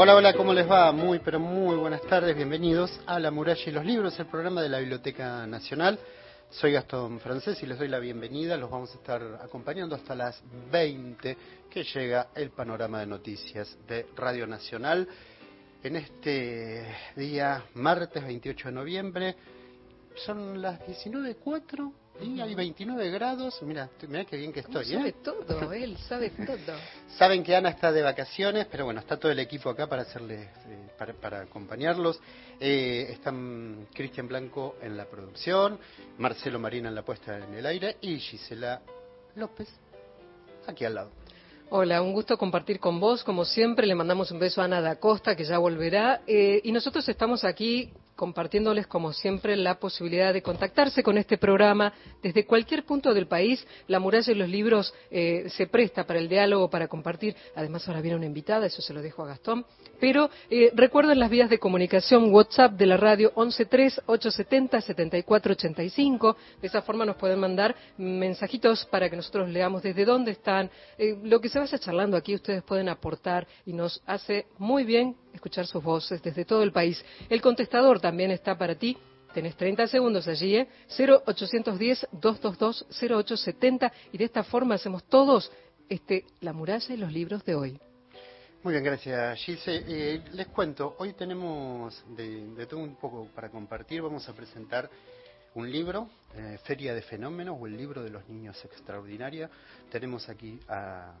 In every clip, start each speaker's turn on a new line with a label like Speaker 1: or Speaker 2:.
Speaker 1: Hola, hola, ¿cómo les va? Muy, pero muy buenas tardes, bienvenidos a La Muralla y los Libros, el programa de la Biblioteca Nacional. Soy Gastón Francés y les doy la bienvenida. Los vamos a estar acompañando hasta las 20 que llega el panorama de noticias de Radio Nacional. En este día, martes 28 de noviembre, son las 19.04 y hay 29 grados. Mira, mira qué bien que estoy.
Speaker 2: Sabe ¿eh? todo, él sabe todo.
Speaker 1: Saben que Ana está de vacaciones, pero bueno, está todo el equipo acá para hacerles, eh, para, acompañarlos. Eh, están Cristian Blanco en la producción, Marcelo Marina en la puesta en el aire y Gisela López aquí al lado.
Speaker 2: Hola, un gusto compartir con vos. Como siempre, le mandamos un beso a Ana da Costa, que ya volverá. y nosotros estamos aquí compartiéndoles, como siempre, la posibilidad de contactarse con este programa desde cualquier punto del país. La muralla y los libros eh, se presta para el diálogo, para compartir. Además, ahora viene una invitada, eso se lo dejo a Gastón. Pero eh, recuerden las vías de comunicación WhatsApp de la radio 113-870-7485. De esa forma nos pueden mandar mensajitos para que nosotros leamos desde dónde están. Eh, lo que se vaya charlando aquí ustedes pueden aportar y nos hace muy bien escuchar sus voces desde todo el país. El contestador también está para ti. Tenés 30 segundos allí, ¿eh? 0810-222-0870 y de esta forma hacemos todos este, la muralla y los libros de hoy.
Speaker 1: Muy bien, gracias Gise. Eh, les cuento, hoy tenemos de, todo un poco para compartir. Vamos a presentar un libro, eh, Feria de Fenómenos o el libro de los niños extraordinaria. Tenemos aquí a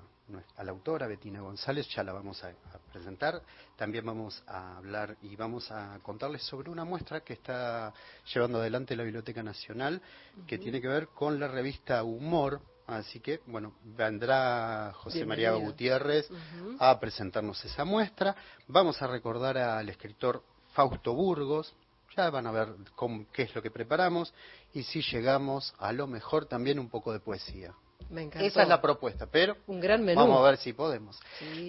Speaker 1: a la autora Betina González, ya la vamos a, presentar. También vamos a hablar y vamos a contarles sobre una muestra que está llevando adelante la Biblioteca Nacional, que tiene que ver con la revista Humor. Así que, bueno, vendrá José María Gutiérrez a presentarnos esa muestra. Vamos a recordar al escritor Fausto Burgos, ya van a ver qué es lo que preparamos y si llegamos a lo mejor también un poco de poesía. Esa es la propuesta, pero vamos a ver si podemos.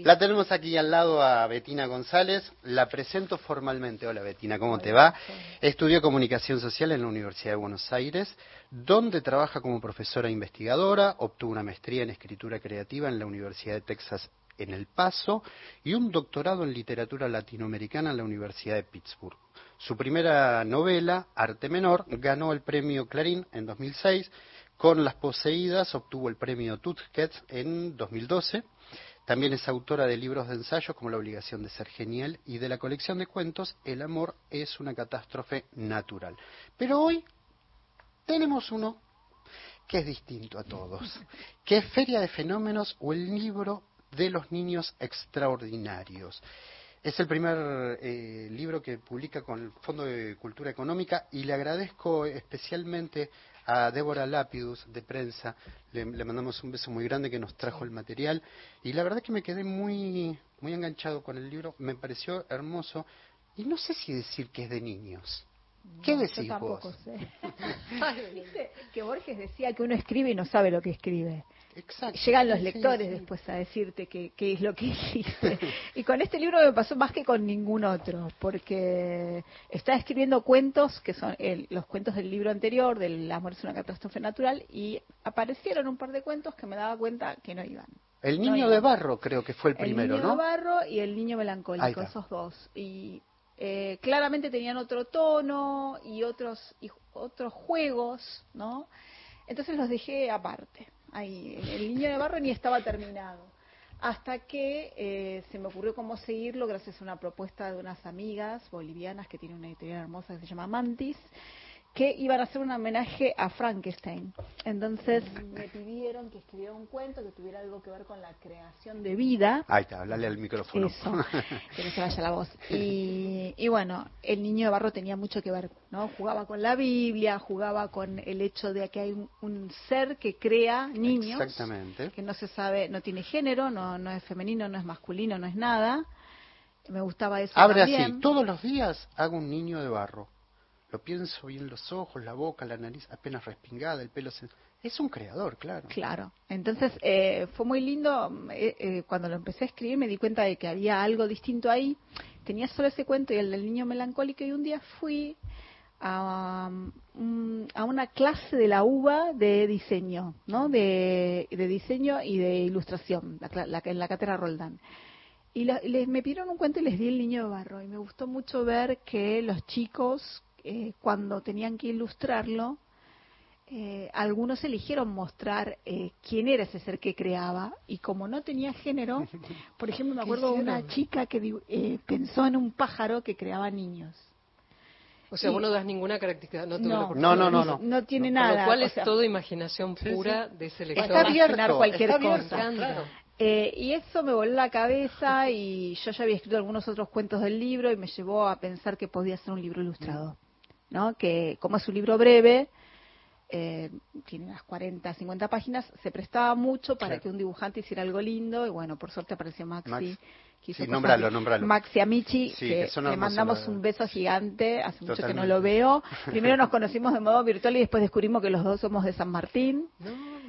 Speaker 1: La tenemos aquí al lado a Betina González. La presento formalmente. Hola Betina, ¿cómo te va? Estudió comunicación social en la Universidad de Buenos Aires, donde trabaja como profesora investigadora. Obtuvo una maestría en escritura creativa en la Universidad de Texas en El Paso y un doctorado en literatura latinoamericana en la Universidad de Pittsburgh. Su primera novela, Arte Menor, ganó el premio Clarín en 2006 con Las Poseídas obtuvo el premio Tuskets en 2012. También es autora de libros de ensayo como La obligación de ser genial y de la colección de cuentos El amor es una catástrofe natural. Pero hoy tenemos uno que es distinto a todos, que es Feria de Fenómenos o el libro de los niños extraordinarios. Es el primer eh, libro que publica con el Fondo de Cultura Económica y le agradezco especialmente a Débora Lapidus de prensa, le, mandamos un beso muy grande que nos trajo el material y la verdad que me quedé muy, muy enganchado con el libro, me pareció hermoso y no sé si decir que es de niños. ¿Qué decís yo tampoco Sé.
Speaker 3: que Borges decía que uno escribe y no sabe lo que escribe. Llegan los lectores después a decirte qué, es lo que hiciste. y con este libro me pasó más que con ningún otro, porque está escribiendo cuentos que son los cuentos del libro anterior, del amor es una catástrofe natural, y aparecieron un par de cuentos que me daba cuenta que no iban.
Speaker 1: El niño de barro creo que fue el primero,
Speaker 3: ¿no?
Speaker 1: El
Speaker 3: niño de barro y el niño melancólico, esos dos. Y eh, claramente tenían otro tono y otros, y otros juegos, ¿no? Entonces los dejé aparte el niño de barro ni estaba terminado. Hasta que eh, se me ocurrió cómo seguirlo gracias a una propuesta de unas amigas bolivianas que tienen una editorial hermosa que se llama Mantis, que iban a hacer un homenaje a Frankenstein. Entonces me pidieron que escribiera un cuento que tuviera algo que ver con la creación de vida.
Speaker 1: Ahí está, hablale al micrófono.
Speaker 3: Eso, que no se vaya la voz. Y, y, bueno, el niño de barro tenía mucho que ver, ¿no? Jugaba con la Biblia, jugaba con el hecho de que hay un, ser que crea niños.
Speaker 1: Exactamente.
Speaker 3: Que no se sabe, no tiene género, no, no es femenino, no es masculino, no es nada. Me gustaba eso.
Speaker 1: Abre así, todos los días hago un niño de barro lo pienso bien los ojos, la boca, la nariz apenas respingada, el pelo. Es un creador, claro.
Speaker 3: Claro. Entonces eh, fue muy lindo. Eh, eh, cuando lo empecé a escribir me di cuenta de que había algo distinto ahí. Tenía solo ese cuento y el del niño melancólico y un día fui a, um, a una clase de la UBA de diseño, ¿no? De, de diseño y de ilustración, la, la, en la cátedra Roldán. Y les, me pidieron un cuento y les di el niño de barro. Y me gustó mucho ver que los chicos, eh, cuando tenían que ilustrarlo, eh, algunos eligieron mostrar eh, quién era ese ser que creaba y como no tenía género, por ejemplo me acuerdo de una chica que eh, pensó en un pájaro que creaba niños.
Speaker 2: O sea, vos no das ninguna característica, no, no,
Speaker 1: no, no, no,
Speaker 3: no, tiene nada.
Speaker 2: Lo cual es toda imaginación pura de ese lector.
Speaker 3: Está abierto, cualquier cosa. y eso me voló la cabeza y yo ya había escrito algunos otros cuentos del libro y me llevó a pensar que podía ser un libro ilustrado, ¿no? Que como es un libro breve, eh, tiene unas 40, 50 páginas, se prestaba mucho para que un dibujante hiciera algo lindo y bueno, por suerte apareció Maxi.
Speaker 1: Sí, nombralo, nombralo.
Speaker 3: Maxi Amici, que, le mandamos un beso gigante, hace mucho que no lo veo. Primero nos conocimos de modo virtual y después descubrimos que los dos somos de San Martín.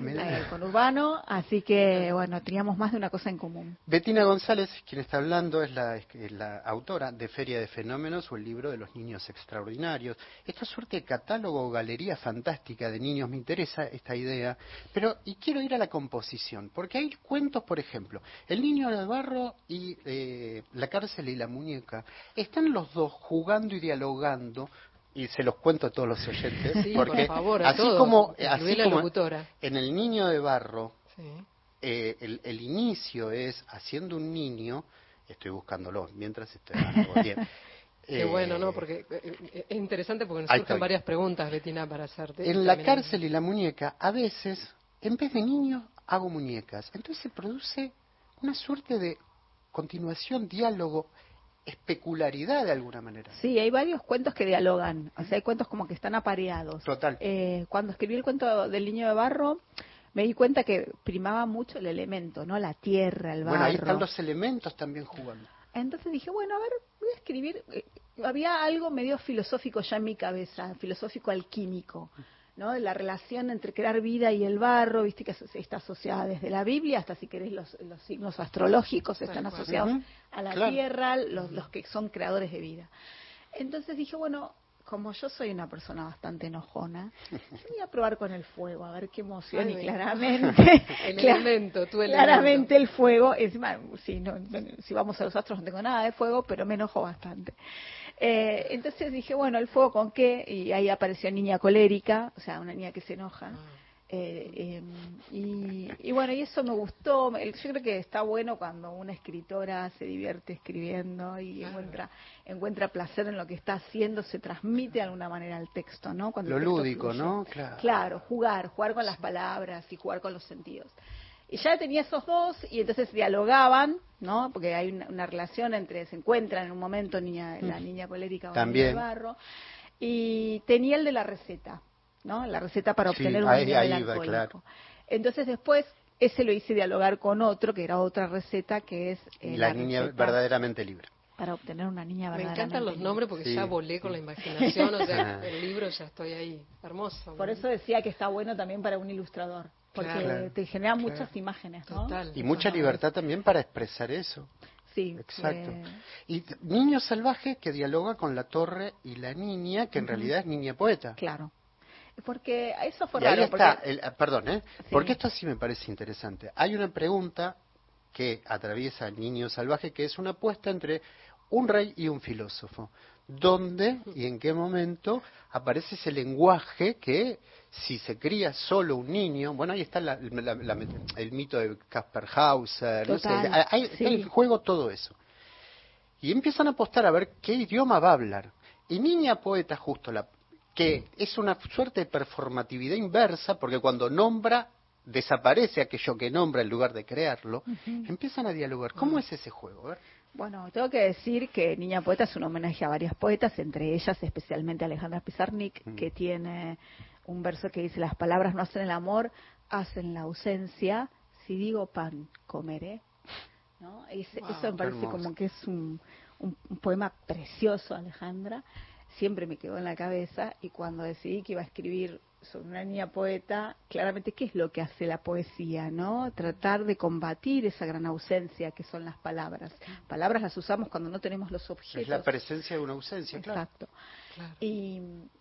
Speaker 3: Eh, con Urbano, así que bueno, teníamos más de una cosa en común.
Speaker 1: Betina González, quien está hablando, es la, la, autora de Feria de Fenómenos o el libro de los niños extraordinarios. Esta suerte de catálogo o galería fantástica de niños, me interesa esta idea, pero y quiero ir a la composición, porque hay cuentos, por ejemplo, El niño de barro y eh, La cárcel y la muñeca, están los dos jugando y dialogando y se los cuento a todos los oyentes, porque así como, así como en el niño de barro, eh, el, el, inicio es haciendo un niño, estoy buscándolo mientras estoy
Speaker 2: bien. Qué bueno, ¿no? Porque eh, es interesante porque nos surgen varias preguntas, Betina, para hacerte.
Speaker 1: En la cárcel y la muñeca, a veces, en vez de niños, hago muñecas. Entonces se produce una suerte de continuación, diálogo especularidad de alguna manera.
Speaker 3: Sí, hay varios cuentos que dialogan, o sea, hay cuentos como que están apareados.
Speaker 1: Total.
Speaker 3: Eh, cuando escribí el cuento del niño de barro, me di cuenta que primaba mucho el elemento, ¿no? La tierra, el barro.
Speaker 1: Bueno, ahí están los elementos también jugando.
Speaker 3: Entonces dije, bueno, a ver, voy a escribir. Eh, había algo medio filosófico ya en mi cabeza, filosófico alquímico. ¿No? La relación entre crear vida y el barro, viste que está asociada desde la Biblia hasta si querés los, signos astrológicos están asociados a la tierra, los, los que son creadores de vida. Entonces dije, bueno, como yo soy una persona bastante enojona, voy a probar con el fuego, a ver qué emoción. y claramente,
Speaker 2: el elemento, tu
Speaker 3: claramente el fuego, encima, si, no, si vamos a los astros no tengo nada de fuego, pero me enojo bastante. Eh, entonces dije, bueno, ¿el fuego con qué? Y ahí apareció niña colérica, o sea, una niña que se enoja. Ah. Eh, em, y, bueno, y eso me gustó. Yo creo que está bueno cuando una escritora se divierte escribiendo y encuentra, encuentra placer en lo que está haciendo, se transmite de alguna manera al texto, ¿no?
Speaker 1: Cuando lo lúdico, ¿no?
Speaker 3: Claro. claro, jugar, jugar con las palabras y jugar con los sentidos. Y ya tenía esos dos y entonces dialogaban, ¿no? Porque hay una, relación entre, se encuentran en un momento niña, la mm. niña colérica el barro. Y tenía el de la receta, ¿no? La receta para obtener un niño melancólico. Entonces después ese lo hice dialogar con otro, que era otra receta, que es...
Speaker 1: Eh, la, niña verdaderamente libre
Speaker 3: para obtener una niña
Speaker 2: Me encantan los nombres porque ya volé con la imaginación, o sea, el libro ya estoy ahí, hermoso.
Speaker 3: Por eso decía que está bueno también para un ilustrador porque te genera muchas imágenes, ¿no?
Speaker 1: Y mucha libertad también para expresar eso.
Speaker 3: Sí.
Speaker 1: Exacto. Eh, y Niño Salvaje que dialoga con la torre y la niña, que en realidad es niña poeta.
Speaker 3: Claro. Porque eso fue
Speaker 1: y Ahí está, ah, perdón, ¿eh? Porque esto sí me parece interesante. Hay una pregunta que atraviesa al Niño Salvaje, que es una apuesta entre un rey y un filósofo. ¿Dónde y en qué momento aparece ese lenguaje que si se cría solo un niño, bueno, ahí está el mito de Casper Hauser, no sé, hay, en juego todo eso. Y empiezan a apostar a ver qué idioma va a hablar. Y Niña Poeta, justo la que es una suerte de performatividad inversa, porque cuando nombra, desaparece aquello que nombra en lugar de crearlo, empiezan a dialogar. ¿Cómo es ese juego?
Speaker 3: Bueno, tengo que decir que Niña Poeta es un homenaje a varias poetas, entre ellas especialmente Alejandra Pizarnik, mm. que tiene un verso que dice, las palabras no hacen el amor, hacen la ausencia, si digo pan, comeré. ¿No? eso me parece como que es un, un, poema precioso, Alejandra, siempre me quedó en la cabeza y cuando decidí que iba a escribir sobre una niña poeta, claramente, ¿qué es lo que hace la poesía? ¿no? Tratar de combatir esa gran ausencia que son las palabras. Palabras las usamos cuando no tenemos los objetos.
Speaker 1: Es la presencia de una ausencia,
Speaker 3: Exacto. Y,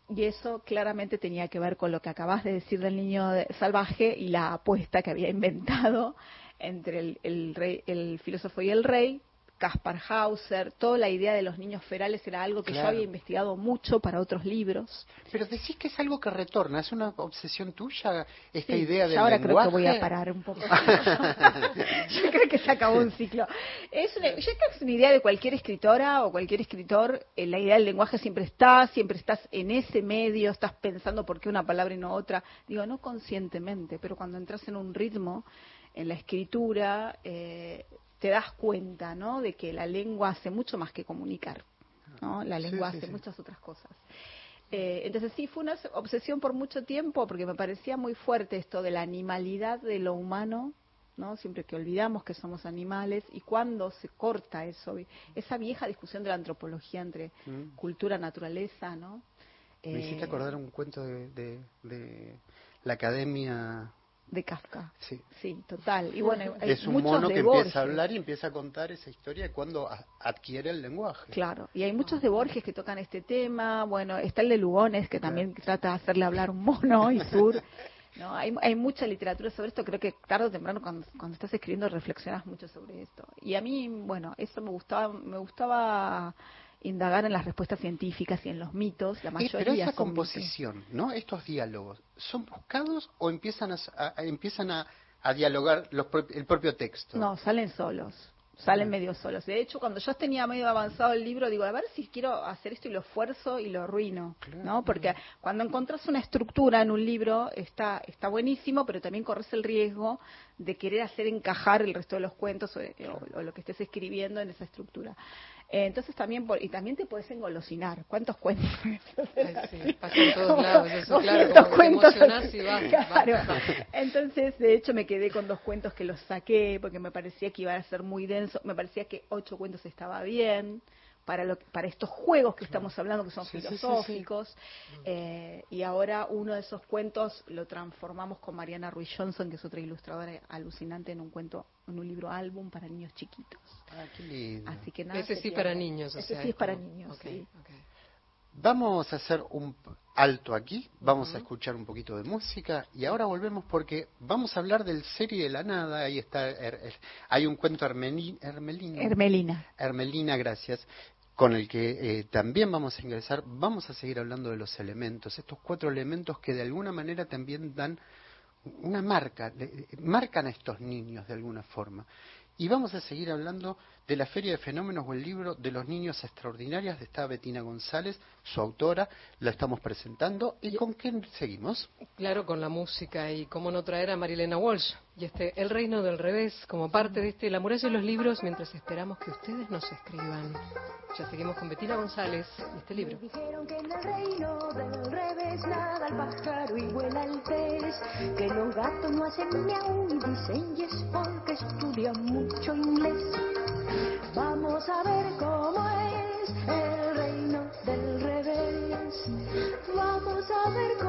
Speaker 3: y, eso claramente tenía que ver con lo que acabas de decir del niño salvaje y la apuesta que había inventado entre el, el, rey, el filósofo y el rey, Kaspar Hauser, toda la idea de los niños ferales era algo que yo había investigado mucho para otros libros.
Speaker 1: Pero decís que es algo que retorna, es una obsesión tuya esta idea del
Speaker 3: ahora
Speaker 1: creo que
Speaker 3: voy a parar un poco. yo creo que se acabó un ciclo. Es una, yo creo que es una idea de cualquier escritora o cualquier escritor, eh, la idea del lenguaje siempre está, siempre estás en ese medio, estás pensando por qué una palabra y no otra. Digo, no conscientemente, pero cuando entras en un ritmo, en la escritura, eh, te das cuenta, ¿no? De que la lengua hace mucho más que comunicar, ¿no? La lengua hace muchas otras cosas. Eh, entonces sí, fue una obsesión por mucho tiempo porque me parecía muy fuerte esto de la animalidad de lo humano, ¿no? Siempre que olvidamos que somos animales y cuando se corta eso, esa vieja discusión de la antropología entre mm. cultura, naturaleza, ¿no?
Speaker 1: Me hiciste eh, acordar un cuento de, de la Academia
Speaker 3: de Kafka.
Speaker 1: Sí.
Speaker 3: Sí, total. Y bueno,
Speaker 1: es un mono que empieza a hablar y empieza a contar esa historia cuando adquiere el lenguaje.
Speaker 3: Claro, y hay muchos de Borges que tocan este tema. Bueno, está el de Lugones que también trata de hacerle hablar un mono y sur. ¿no? Hay, hay mucha literatura sobre esto. Creo que tarde o temprano cuando, cuando estás escribiendo reflexionas mucho sobre esto. Y a mí, bueno, eso me gustaba, me gustaba indagar en las respuestas científicas y en los mitos, la mayoría
Speaker 1: Pero esa composición, ¿no? Estos diálogos, ¿son buscados o empiezan a, empiezan a, dialogar el propio texto?
Speaker 3: No, salen solos salen medio solos. De hecho, cuando yo tenía medio avanzado el libro, digo, a ver si quiero hacer esto y lo esfuerzo y lo arruino, ¿no? Porque cuando encontrás una estructura en un libro está está buenísimo, pero también corres el riesgo de querer hacer encajar el resto de los cuentos o lo que estés escribiendo en esa estructura. Eh, entonces también, y también te puedes engolosinar. ¿Cuántos cuentos?
Speaker 2: sí, pasa en todos lados, eso claro, como cuentos, te y vas, claro.
Speaker 3: Entonces, de hecho, me quedé con dos cuentos que los saqué porque me parecía que iba a ser muy denso, me parecía que ocho cuentos estaba bien para, lo, para estos juegos que estamos hablando, que son filosóficos. Eh, y ahora uno de esos cuentos lo transformamos con Mariana Ruiz Johnson, que es otra ilustradora alucinante, en un cuento, en un libro álbum para niños chiquitos.
Speaker 1: Ah, qué lindo.
Speaker 3: Así que
Speaker 2: Ese sí para niños.
Speaker 3: Ese sí es para niños, sí.
Speaker 1: Vamos a hacer un alto aquí, vamos a escuchar un poquito de música y ahora volvemos porque vamos a hablar del serie de la nada. Ahí está, hay un cuento hermelina.
Speaker 3: Hermelina.
Speaker 1: Hermelina, gracias con el que eh, también vamos a ingresar, vamos a seguir hablando de los elementos, estos cuatro elementos que de alguna manera también dan una marca, marcan a estos niños de alguna forma. Y vamos a seguir hablando de la Feria de Fenómenos o el libro de los niños extraordinarios de esta Betina González, su autora, la estamos presentando. ¿Y con quién seguimos?
Speaker 2: Claro, con la música y cómo no traer a Marilena Walsh y este El Reino del Revés como parte de este La muralla de los libros mientras esperamos que ustedes nos escriban. Ya seguimos con Betina González y este libro.
Speaker 4: Dijeron que en el reino del revés nada el pájaro y vuela el pez, que los gatos no hacen miau y dicen yes porque estudian mucho inglés. Vamos a ver cómo es el reino del revés. Vamos a ver cómo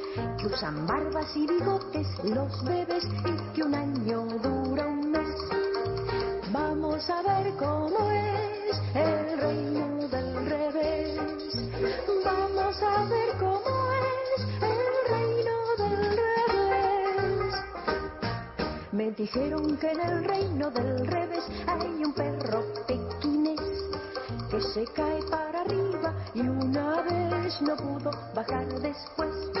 Speaker 4: que usan barbas y bigotes los bebés y que un año dura un mes. Vamos a ver cómo es el reino del revés. Vamos a ver cómo es el reino del revés. Me dijeron que en el reino del revés hay un perro pequinés que se cae para arriba y una vez no pudo bajar después.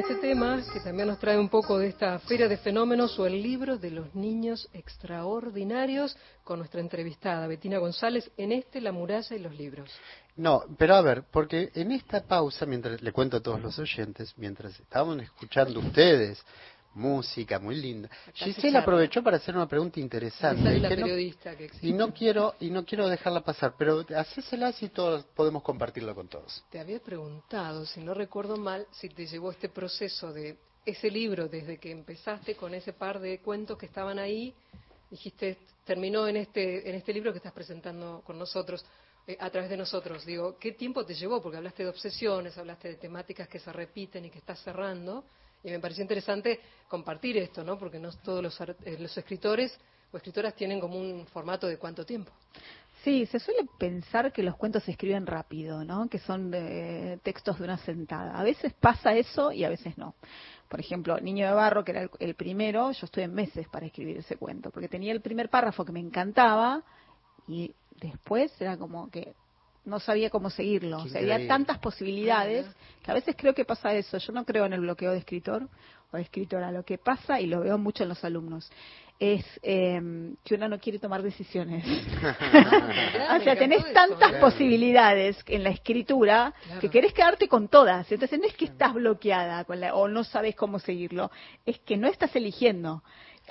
Speaker 2: este tema, que también nos trae un poco de esta feria de fenómenos o el libro de los niños extraordinarios, con nuestra entrevistada Betina González en este La muralla y los libros.
Speaker 1: No, pero a ver, porque en esta pausa, mientras le cuento a todos los oyentes, mientras estaban escuchando ustedes música muy linda, Giselle aprovechó para hacer una pregunta interesante.
Speaker 2: Y,
Speaker 1: periodista que y no quiero y no quiero dejarla pasar, pero hacésela si todos podemos compartirla con todos.
Speaker 2: Te había preguntado, si no recuerdo mal, si te llevó este proceso de ese libro desde que empezaste con ese par de cuentos que estaban ahí, dijiste terminó en este en este libro que estás presentando con nosotros eh, a través de nosotros. Digo, ¿qué tiempo te llevó? Porque hablaste de obsesiones, hablaste de temáticas que se repiten y que estás cerrando. Y me pareció interesante compartir esto, ¿no? Porque no todos los, eh, los escritores o escritoras tienen como un formato de cuánto tiempo.
Speaker 3: Sí, se suele pensar que los cuentos se escriben rápido, ¿no? Que son textos de una sentada. A veces pasa eso y a veces no. Por ejemplo, Niño de Barro, que era el, el primero, yo estuve meses para escribir ese cuento, porque tenía el primer párrafo que me encantaba y después era como que no sabía cómo seguirlo. O sea, había tantas posibilidades que a veces creo que pasa eso. Yo no creo en el bloqueo de escritor o de escritora. Lo que pasa, y lo veo mucho en los alumnos, es em, que uno no quiere tomar decisiones. o sea, tenés tantas posibilidades en la escritura que querés quedarte con todas. Entonces no es que estás bloqueada con la, o no sabes cómo seguirlo, es que no estás eligiendo.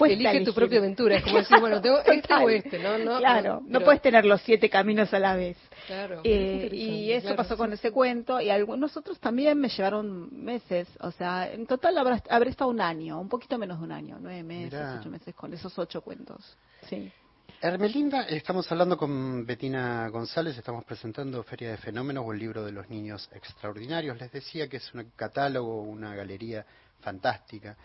Speaker 2: Elige tu propia aventura, es como decir, bueno, tengo este o este, ¿no?
Speaker 3: claro, no, puedes tener los siete caminos a la vez. Claro. Eh, y eso pasó con ese cuento, y algunos otros también me llevaron meses, o sea, en total habré, estado un año, un poquito menos de un año, nueve meses, ocho meses con esos ocho cuentos. Sí.
Speaker 1: Hermelinda, estamos hablando con Betina González, estamos presentando Feria de Fenómenos o el libro de los niños extraordinarios. Les decía que es un catálogo, una galería fantástica.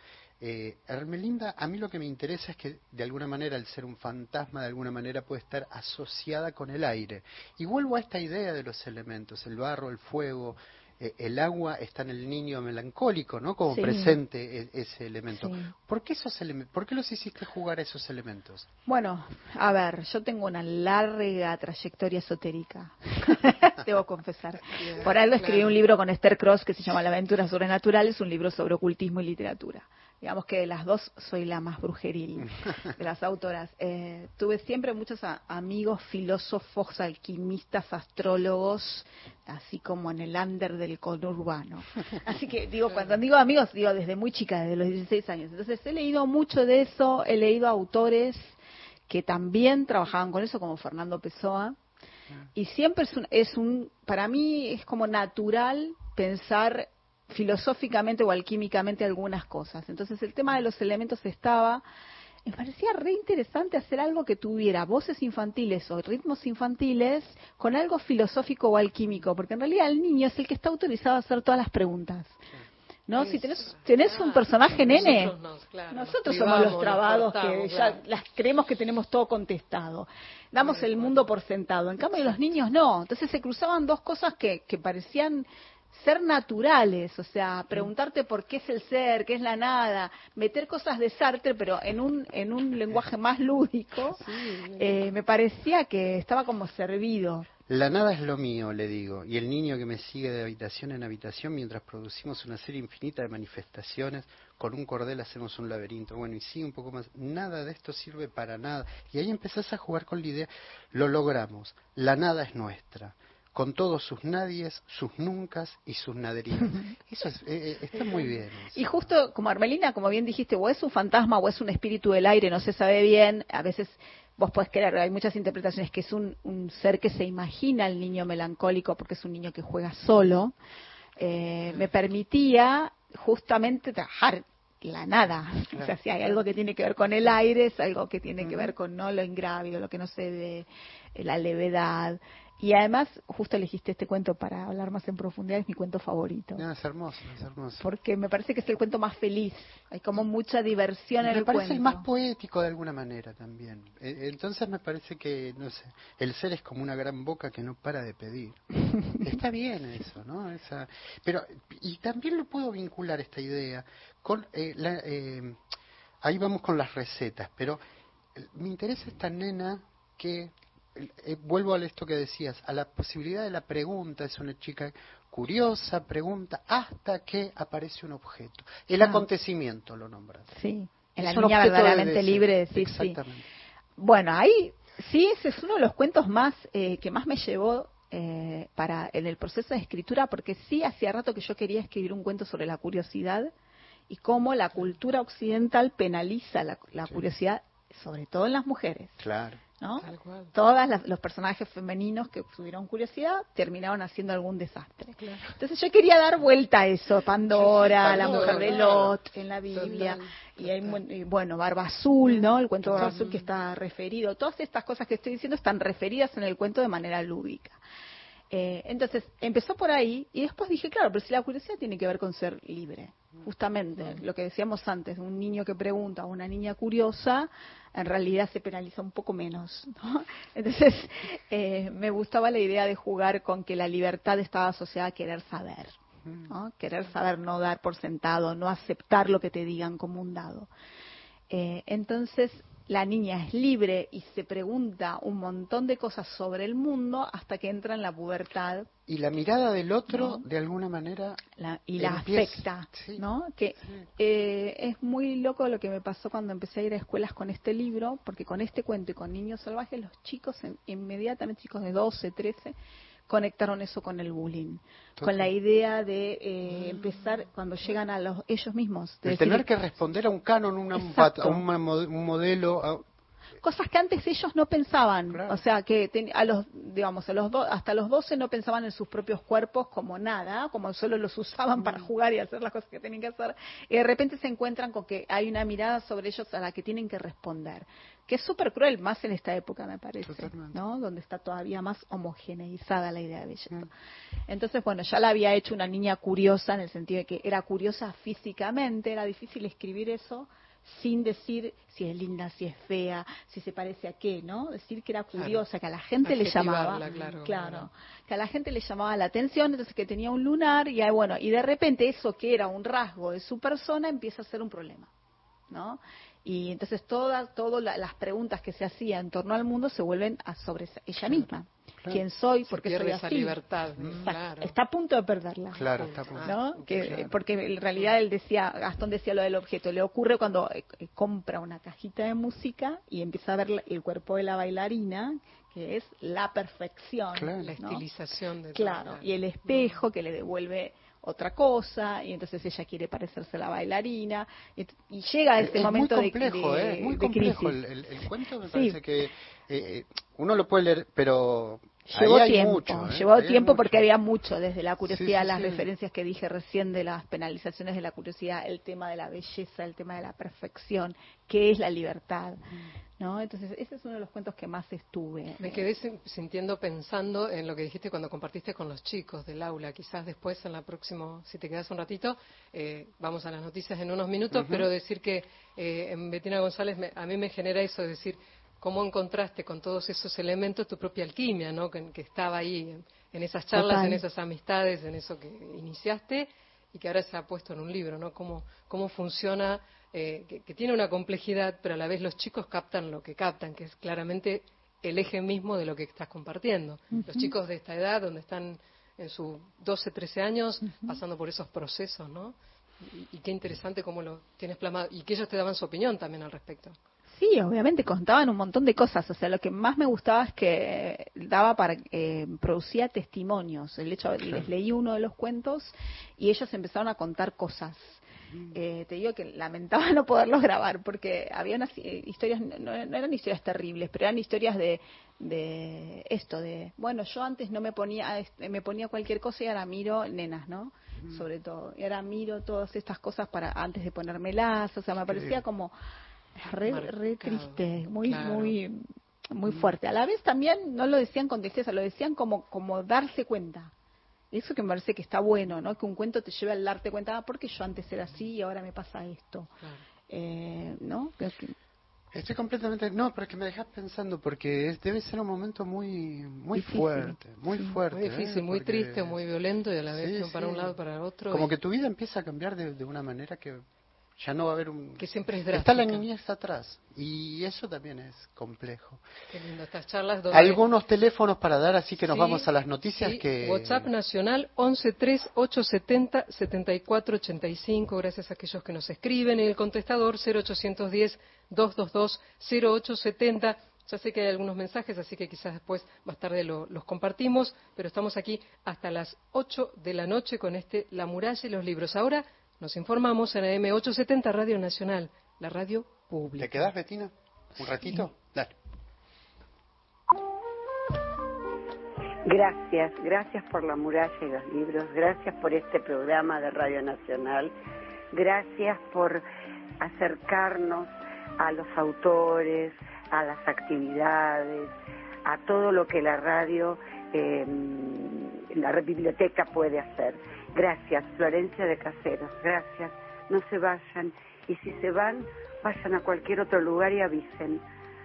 Speaker 1: Eh, Hermelinda, a mí lo que me interesa es que de alguna manera el ser un fantasma de alguna manera puede estar asociada con el aire. Y vuelvo a esta idea de los elementos, el barro, el fuego, eh, el agua está en el niño melancólico, ¿no? Como presente e, ese elemento. ¿Por qué esos ¿Por qué los hiciste jugar a esos elementos?
Speaker 3: Bueno, a ver, yo tengo una larga trayectoria esotérica, debo confesar. Por algo escribí un libro con Esther Cross que se llama La aventura sobrenatural, es un libro sobre ocultismo y literatura digamos que de las dos soy la más brujeril de las autoras. Eh, tuve siempre muchos amigos filósofos, alquimistas, astrólogos, así como en el under del conurbano. Así que digo, cuando digo amigos, digo desde muy chica, desde los 16 años. Entonces he leído mucho de eso, he leído autores que también trabajaban con eso, como Fernando Pessoa. Y siempre es un, es un, para mí es como natural pensar filosóficamente o alquímicamente algunas cosas. Entonces el tema de los elementos estaba, me parecía re interesante hacer algo que tuviera voces infantiles o ritmos infantiles con algo filosófico o alquímico, porque en realidad el niño es el que está autorizado a hacer todas las preguntas. ¿No? si tenés, tenés un personaje nene, nosotros, somos los trabados que ya las creemos que tenemos todo contestado. Damos el mundo por sentado. En cambio, los niños no. Entonces se cruzaban dos cosas que, que parecían ser naturales, o sea, preguntarte por qué es el ser, qué es la nada, meter cosas de Sartre, pero en un, en un lenguaje más lúdico, eh, me parecía que estaba como servido.
Speaker 1: La nada es lo mío, le digo, y el niño que me sigue de habitación en habitación mientras producimos una serie infinita de manifestaciones, con un cordel hacemos un laberinto, bueno, y sigue un poco más, nada de esto sirve para nada. Y ahí empezás a jugar con la idea, lo logramos, la nada es nuestra con todos sus nadies, sus nuncas y sus naderías. Eso es, eh, eh, está muy bien.
Speaker 3: Y justo como Armelina, como bien dijiste, o es un fantasma o es un espíritu del aire, no se sabe bien, a veces vos podés creer, hay muchas interpretaciones, que es un, ser que se imagina el niño melancólico porque es un niño que juega solo, eh, me permitía justamente trabajar la nada. O sea, si hay algo que tiene que ver con el aire, es algo que tiene que ver con no lo ingrávido, lo que no se ve, la levedad, Y además, justo elegiste este cuento para hablar más en profundidad, es mi cuento favorito.
Speaker 1: No, es hermoso, es hermoso.
Speaker 3: Porque me parece que es el cuento más feliz. Hay como mucha diversión en el cuento. Me parece
Speaker 1: el más poético de alguna manera también. E, entonces me parece que, no sé, el ser es como una gran boca que no para de pedir. Está bien eso, ¿no? Esa, pero, y también lo puedo vincular esta idea con eh, la, eh, ahí vamos con las recetas, pero eh, me interesa esta nena que eh, vuelvo a esto que decías, a la posibilidad de la pregunta, es una chica curiosa, pregunta hasta que aparece un objeto. El ah. acontecimiento lo nombra.
Speaker 3: Sí, en la niña verdaderamente libre de sí. Bueno, ahí sí, ese es uno de los cuentos más eh, que más me llevó eh, para en el proceso de escritura, porque sí hacía rato que yo quería escribir un cuento sobre la curiosidad y cómo la cultura occidental penaliza la, curiosidad, sobre todo en las mujeres.
Speaker 1: Claro.
Speaker 3: ¿No? Todos los personajes femeninos que tuvieron curiosidad terminaron haciendo algún desastre. Entonces yo quería dar vuelta a eso, Pandora, la mujer de Lot en la Biblia, y hay, bueno, Barba Azul, ¿no? El cuento de Barba Azul que está referido. Todas estas cosas que estoy diciendo están referidas en el cuento de manera lúdica. Eh, entonces, empezó por ahí y después dije, claro, pero si la curiosidad tiene que ver con ser libre, justamente lo que decíamos antes, un niño que pregunta a una niña curiosa, en realidad se penaliza un poco menos. Entonces, eh, me gustaba la idea de jugar con que la libertad estaba asociada a querer saber. ¿no? Querer saber, no dar por sentado, no aceptar lo que te digan como un dado. Eh, entonces, la niña es libre y se pregunta un montón de cosas sobre el mundo hasta que entra en la pubertad.
Speaker 1: Y la mirada del otro, de alguna manera.
Speaker 3: y la afecta, ¿no? Que eh, es muy loco lo que me pasó cuando empecé a ir a escuelas con este libro, porque con este cuento y con Niños Salvajes, los chicos, inmediatamente chicos de 12, 13, conectaron eso con el bullying, con la idea de eh, empezar cuando llegan a los ellos mismos.
Speaker 1: De, tener que responder a un canon, una, un modelo,
Speaker 3: cosas que antes ellos no pensaban. O sea, que a los, digamos, a los hasta los 12 no pensaban en sus propios cuerpos como nada, como solo los usaban para mm. jugar y hacer las cosas que tenían que hacer. Y de repente se encuentran con que hay una mirada sobre ellos a la que tienen que responder. Que es súper cruel, más en esta época, me parece, ¿no? Donde está todavía más homogeneizada la idea de belleza. Entonces, bueno, ya la había hecho una niña curiosa en el sentido de que era curiosa físicamente, era difícil escribir eso sin decir si es linda, si es fea, si se parece a qué, ¿no? Decir que era curiosa, que a la gente le llamaba, claro, que a la gente le llamaba la atención, entonces que tenía un lunar y bueno, y de repente eso que era un rasgo de su persona empieza a ser un problema, ¿no? Y entonces todas todas las preguntas que se hacía en torno al mundo se vuelven a sobre ella misma. quién soy, porque soy así.
Speaker 2: libertad,
Speaker 3: Está a punto de perderla.
Speaker 1: Claro, está a punto.
Speaker 3: ¿no? Que, Porque en realidad él decía, Gastón decía lo del objeto, le ocurre cuando eh, eh, compra una cajita de música y empieza a ver el cuerpo de la bailarina, que es la perfección.
Speaker 2: La estilización de
Speaker 3: Claro, y el espejo que le devuelve otra cosa y entonces ella quiere parecerse a la bailarina y, llega a ese momento
Speaker 1: muy complejo,
Speaker 3: de,
Speaker 1: ¿eh? muy complejo el, el, cuento me parece que eh, uno lo puede leer pero
Speaker 3: Llevó tiempo, ¿eh? llevó tiempo porque había mucho, desde la curiosidad, las referencias que dije recién de las penalizaciones de la curiosidad, el tema de la belleza, el tema de la perfección, qué es la libertad, ¿no? Entonces, ese es uno de los cuentos que más estuve.
Speaker 2: Me quedé sintiendo, pensando en lo que dijiste cuando compartiste con los chicos del aula. Quizás después, en la próxima, si te quedas un ratito, eh, vamos a las noticias en unos minutos, pero decir que eh, en Betina González a mí me genera eso, es decir, cómo encontraste con todos esos elementos tu propia alquimia, ¿no? Que, estaba ahí en, esas charlas, en esas amistades, en eso que iniciaste y que ahora se ha puesto en un libro, ¿no? Cómo, cómo funciona, eh, que, tiene una complejidad, pero a la vez los chicos captan lo que captan, que es claramente el eje mismo de lo que estás compartiendo. Los chicos de esta edad, donde están en sus 12, 13 años, pasando por esos procesos, ¿no? Y, y, qué interesante cómo lo tienes plasmado. Y que ellos te daban su opinión también al respecto.
Speaker 3: Sí, obviamente contaban un montón de cosas. O sea, lo que más me gustaba es que daba para eh, producía testimonios. El hecho, les leí uno de los cuentos y ellos empezaron a contar cosas. Mm. Eh, te digo que lamentaba no poderlos grabar porque había unas eh, historias, no, eran historias terribles, pero eran historias de, de esto, de, bueno, yo antes no me ponía, este, me ponía cualquier cosa y ahora miro nenas, ¿no? Mm. Sobre todo. Y ahora miro todas estas cosas para antes de ponérmelas, o sea, me parecía como re, re triste, muy, muy muy fuerte. A la vez también no lo decían con tristeza, lo decían como, como darse cuenta. Eso que me parece que está bueno, ¿no? Que un cuento te lleve al darte cuenta, ah, porque yo antes era así y ahora me pasa esto. Eh, ¿No?
Speaker 1: Estoy completamente no, pero es que me dejas pensando porque debe ser un momento muy muy fuerte, muy fuerte,
Speaker 2: muy difícil,
Speaker 1: ¿eh?
Speaker 2: muy triste, muy violento y a la vez para un lado para otro.
Speaker 1: Como que tu vida empieza a cambiar de, de una manera que ya no va a haber un...
Speaker 2: Que siempre es
Speaker 1: Está la niñez atrás y eso también es complejo.
Speaker 2: Qué lindo, estas charlas.
Speaker 1: Algunos teléfonos para dar, así que nos vamos a las noticias que...
Speaker 2: WhatsApp nacional 113870-7485, gracias a aquellos que nos escriben, en el contestador 0810-222-0870. Ya sé que hay algunos mensajes, así que quizás después, más tarde, los compartimos, pero estamos aquí hasta las 8 de la noche con este La muralla y los libros. Ahora nos informamos en AM870 Radio Nacional, la radio pública.
Speaker 1: ¿Te quedas, Betina? ¿Un ratito? Dale.
Speaker 5: Gracias, gracias por la muralla y los libros, gracias por este programa de Radio Nacional, gracias por acercarnos a los autores, a las actividades, a todo lo que la radio, eh, la biblioteca puede hacer. Gracias, Florencia de Caseros, gracias. No se vayan y si se van, vayan a cualquier otro lugar y avisen.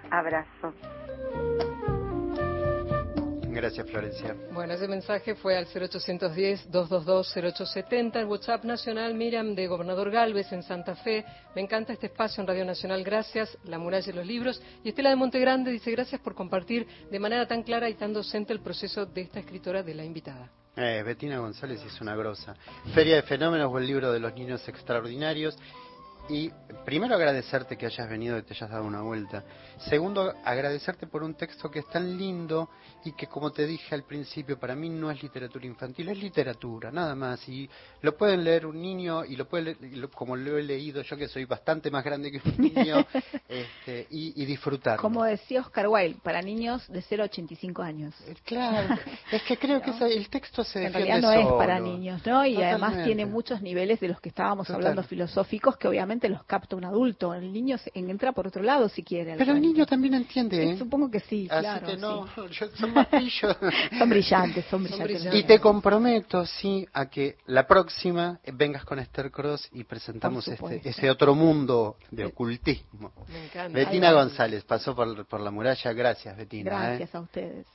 Speaker 5: Abrazo.
Speaker 1: Gracias, Florencia.
Speaker 2: Bueno, ese mensaje fue al 0810-222-0870, el WhatsApp nacional Miriam de Gobernador Galvez en Santa Fe. Me encanta este espacio en Radio Nacional, gracias. La muralla y los libros. Y Estela de Montegrande dice gracias por compartir de manera tan clara y tan docente el proceso de esta escritora de la invitada.
Speaker 1: Eh, Betina González es una grosa. Feria de Fenómenos o el libro de los niños extraordinarios. Y primero agradecerte que hayas venido y te hayas dado una vuelta. Segundo, agradecerte por un texto que es tan lindo y que, como te dije al principio, para mí no es literatura infantil, es literatura, nada más. Y lo pueden leer un niño y lo puede, como lo he leído yo, que soy bastante más grande que un niño, este, y, disfrutar.
Speaker 3: Como decía Oscar Wilde, para niños de 0 a 85 años.
Speaker 1: Eh, claro, es que creo que el texto se
Speaker 3: En realidad no es para niños, ¿no? Y además tiene muchos niveles de los que estábamos hablando filosóficos que obviamente los capta un adulto. El niño entra por otro lado si quiere.
Speaker 1: Pero el niño también entiende.
Speaker 3: ¿eh? Supongo que sí,
Speaker 1: Así
Speaker 3: claro.
Speaker 1: que no, son
Speaker 3: son brillantes, son brillantes.
Speaker 1: Y te comprometo, sí, a que la próxima vengas con Esther Cross y presentamos este, ese otro mundo de ocultismo.
Speaker 2: Me encanta.
Speaker 1: Betina González pasó por, por la muralla. Gracias, Betina.
Speaker 3: ¿eh? Gracias a ustedes.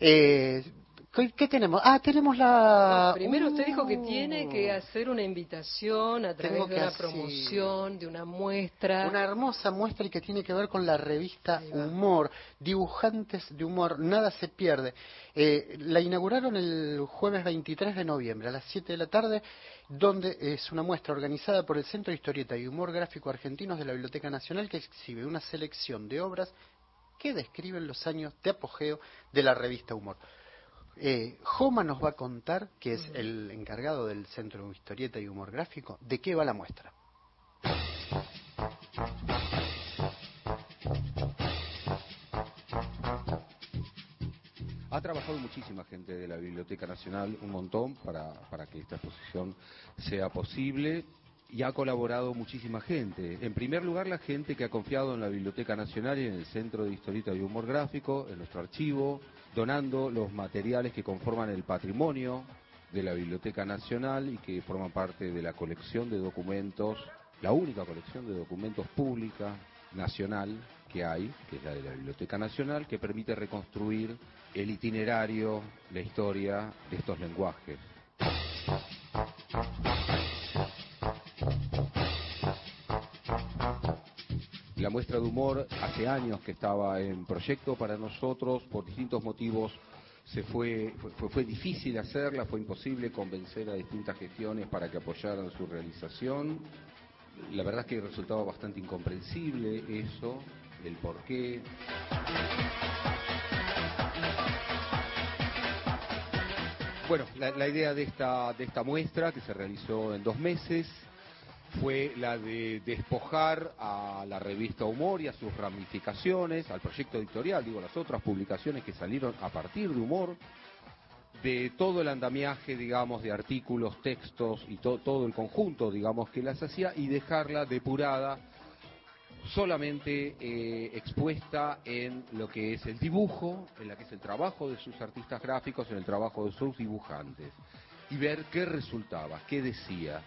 Speaker 1: Eh, ¿Qué, tenemos? Ah, tenemos la...
Speaker 2: primero usted dijo que tiene que hacer una invitación a través de una promoción, de una muestra.
Speaker 1: Una hermosa muestra y que tiene que ver con la revista Humor, dibujantes de humor, nada se pierde. Eh, la inauguraron el jueves 23 de noviembre a las 7 de la tarde, donde es una muestra organizada por el Centro de Historieta y Humor Gráfico Argentinos de la Biblioteca Nacional que exhibe una selección de obras que describen los años de apogeo de la revista Humor. Eh, Joma nos va a contar, que es el encargado del Centro de Historieta y Humor Gráfico, de qué va la muestra.
Speaker 6: Ha trabajado muchísima gente de la Biblioteca Nacional, un montón, para, para que esta exposición sea posible y ha colaborado muchísima gente. En primer lugar, la gente que ha confiado en la Biblioteca Nacional y en el Centro de Historieta y Humor Gráfico, en nuestro archivo, donando los materiales que conforman el patrimonio de la Biblioteca Nacional y que forman parte de la colección de documentos, la única colección de documentos pública nacional que hay, que es la de la Biblioteca Nacional, que permite reconstruir el itinerario, la historia de estos lenguajes. La muestra de humor hace años que estaba en proyecto para nosotros, por distintos motivos se fue, fue, difícil hacerla, fue imposible convencer a distintas gestiones para que apoyaran su realización. La verdad es que resultaba bastante incomprensible eso, el por qué. Bueno, la, la idea de esta, de esta muestra, que se realizó en dos meses, fue la de despojar a la revista Humor y a sus ramificaciones, al proyecto editorial, digo, las otras publicaciones que salieron a partir de Humor, de todo el andamiaje, digamos, de artículos, textos y todo el conjunto, digamos, que las hacía y dejarla depurada solamente eh, expuesta en lo que es el dibujo, en lo que es el trabajo de sus artistas gráficos, en el trabajo de sus dibujantes, y ver qué resultaba, qué decía.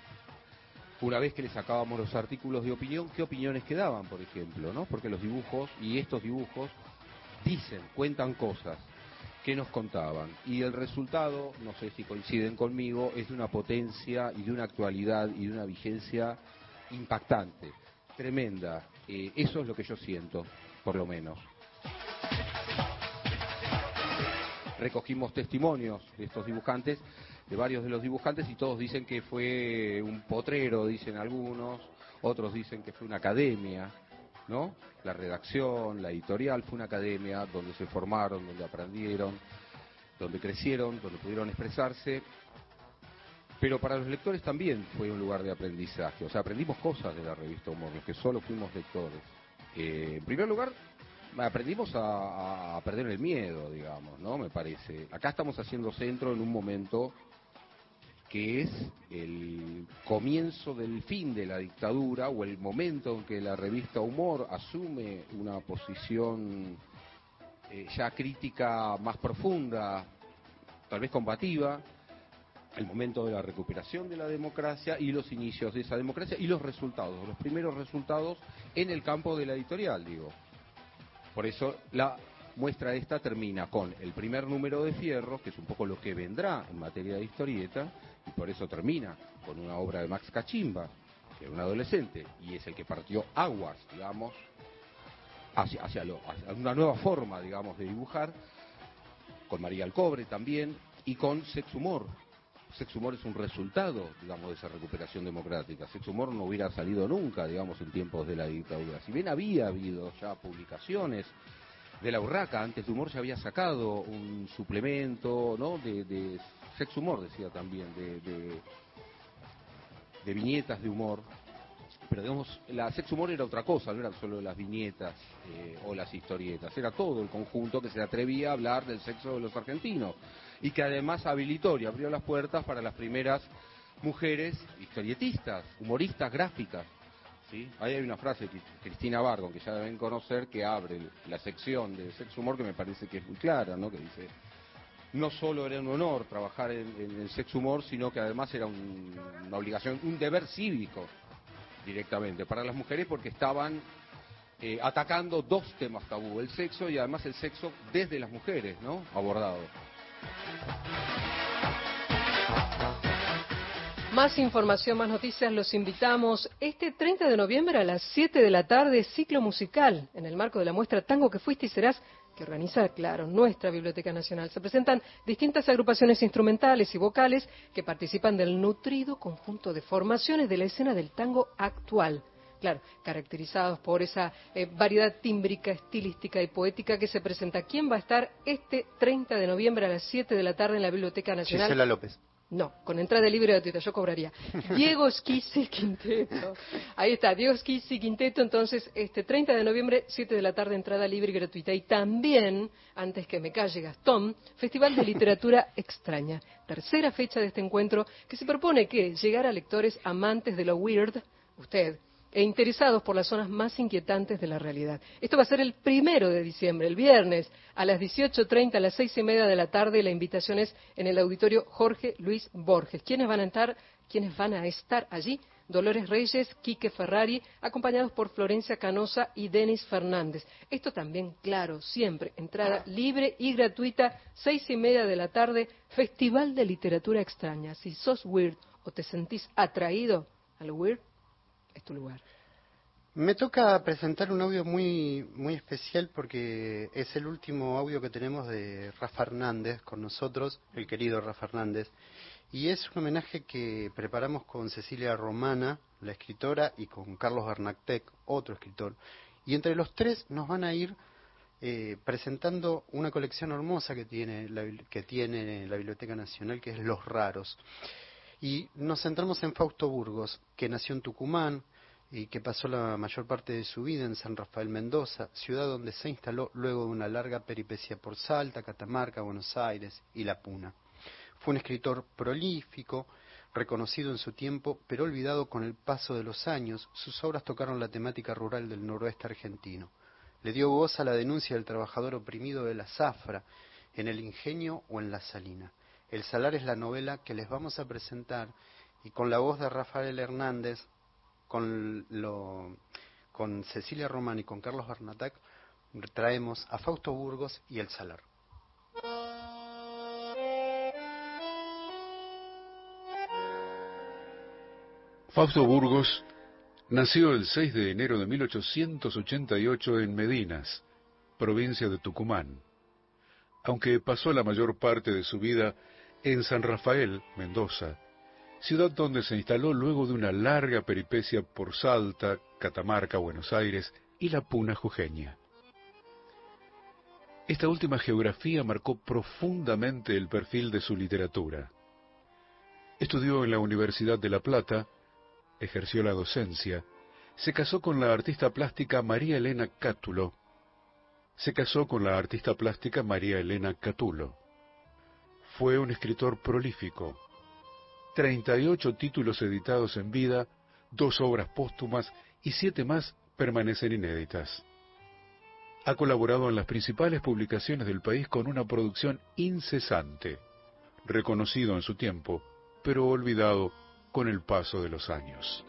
Speaker 6: Una vez que le sacábamos los artículos de opinión, qué opiniones quedaban, por ejemplo, ¿no? Porque los dibujos y estos dibujos dicen, cuentan cosas que nos contaban. Y el resultado, no sé si coinciden conmigo, es de una potencia y de una actualidad y de una vigencia impactante, tremenda. Eh, eso es lo que yo siento, por lo menos. Recogimos testimonios de estos dibujantes, de varios de los dibujantes, y todos dicen que fue un potrero, dicen algunos, otros dicen que fue una academia, ¿no? La redacción, la editorial fue una academia donde se formaron, donde aprendieron, donde crecieron, donde pudieron expresarse. Pero para los lectores también fue un lugar de aprendizaje. O sea, aprendimos cosas de la revista Humor, que solo fuimos lectores. Eh, en primer lugar, aprendimos a, a, perder el miedo, digamos, ¿no? Me parece. Acá estamos haciendo centro en un momento que es el comienzo del fin de la dictadura o el momento en que la revista Humor asume una posición eh, ya crítica más profunda, tal vez combativa, el momento de la recuperación de la democracia y los inicios de esa democracia y los resultados, los primeros resultados en el campo de la editorial, digo. Por eso la muestra esta termina con el primer número de Fierro, que es un poco lo que vendrá en materia de historieta, y por eso termina con una obra de Max Cachimba, que era un adolescente, y es el que partió aguas, digamos, hacia, hacia, una nueva forma, digamos, de dibujar, con María Alcobre también, y con Sex Humor. Sex Humor es un resultado, digamos, de esa recuperación democrática. Sex Humor no hubiera salido nunca, digamos, en tiempos de la dictadura. Si bien había habido ya publicaciones de la Urraca, antes de Humor se había sacado un suplemento, ¿no?, de sex humor, decía también, de, de, viñetas de humor. Pero digamos, la sex humor era otra cosa, no eran solo las viñetas eh, o las historietas, era todo el conjunto que se atrevía a hablar del sexo de los argentinos y que además habilitó y abrió las puertas para las primeras mujeres historietistas, humoristas gráficas. ¿sí? Ahí hay una frase de Cristina Vargon, que ya deben conocer, que abre la sección de sexo humor que me parece que es muy clara, ¿no? que dice, no solo era un honor trabajar en, el sexo humor, sino que además era una obligación, un deber cívico directamente para las mujeres porque estaban eh, atacando dos temas tabú, el sexo y además el sexo desde las mujeres, ¿no? Abordado.
Speaker 2: Más información, más noticias, los invitamos este 30 de noviembre a las 7 de la tarde, ciclo musical, en el marco de la muestra Tango que fuiste y serás, que organiza, claro, nuestra Biblioteca Nacional. Se presentan distintas agrupaciones instrumentales y vocales que participan del nutrido conjunto de formaciones de la escena del tango actual. Claro, caracterizados por esa eh, variedad tímbrica, estilística y poética que se presenta. ¿Quién va a estar este 30 de noviembre a las 7 de la tarde en la Biblioteca Nacional?
Speaker 1: Gisela López.
Speaker 2: No, con entrada libre gratuita, yo cobraría. Diego Schizzi Quinteto. Ahí está, Diego Schizzi Quinteto, entonces, este 30 de noviembre, 7 de la tarde, entrada libre y gratuita. Y también, antes que me calle Gastón, Festival de Literatura Extraña. Tercera fecha de este encuentro que se propone que llegar a lectores amantes de lo weird, usted, e interesados por las zonas más inquietantes de la realidad. Esto va a ser el primero de diciembre, el viernes, a las 18.30, a las seis y media de la tarde. La invitación es en el auditorio Jorge Luis Borges. ¿Quiénes van a estar, quiénes van a estar allí? Dolores Reyes, Quique Ferrari, acompañados por Florencia Canosa y Denis Fernández. Esto también, claro, siempre, entrada libre y gratuita, seis y media de la tarde, Festival de Literatura Extraña. Si sos weird o te sentís atraído al weird,
Speaker 1: Me toca presentar un audio muy, muy especial porque es el último audio que tenemos de Rafa Hernández con nosotros, el querido Rafa Hernández, y es un homenaje que preparamos con Cecilia Romana, la escritora, y con Carlos Bernactec, otro escritor, y entre los tres nos van a ir eh, presentando una colección hermosa que tiene, la, que tiene la Biblioteca Nacional, que es Los Raros. Y nos centramos en Fausto Burgos, que nació en Tucumán y que pasó la mayor parte de su vida en San Rafael Mendoza, ciudad donde se instaló luego de una larga peripecia por Salta, Catamarca, Buenos Aires y La Puna. Fue un escritor prolífico, Reconocido en su tiempo, pero olvidado con el paso de los años, sus obras tocaron la temática rural del noroeste argentino. Le dio voz a la denuncia del trabajador oprimido de la zafra, en el ingenio o en la salina. El salar es la novela que les vamos a presentar y con la voz de Rafael Hernández, con, lo, con Cecilia Román y con Carlos Bernatac, traemos a Fausto Burgos y El Salar.
Speaker 7: Fausto Burgos nació el 6 de enero de 1888 en Medinas, provincia de Tucumán, aunque pasó la mayor parte de su vida en San Rafael, Mendoza, ciudad donde se instaló luego de una larga peripecia por Salta, Catamarca, Buenos Aires y la Puna Jujeña. Esta última geografía marcó profundamente el perfil de su literatura. Estudió en la Universidad de La Plata, ejerció la docencia, se casó con la artista plástica María Elena Cátulo, se casó con la artista plástica María Elena Catulo. Fue un escritor prolífico. 38 títulos editados en vida, dos obras póstumas y siete más permanecen inéditas. Ha colaborado en las principales publicaciones del país con una producción incesante, reconocido en su tiempo, pero olvidado con el paso de los años.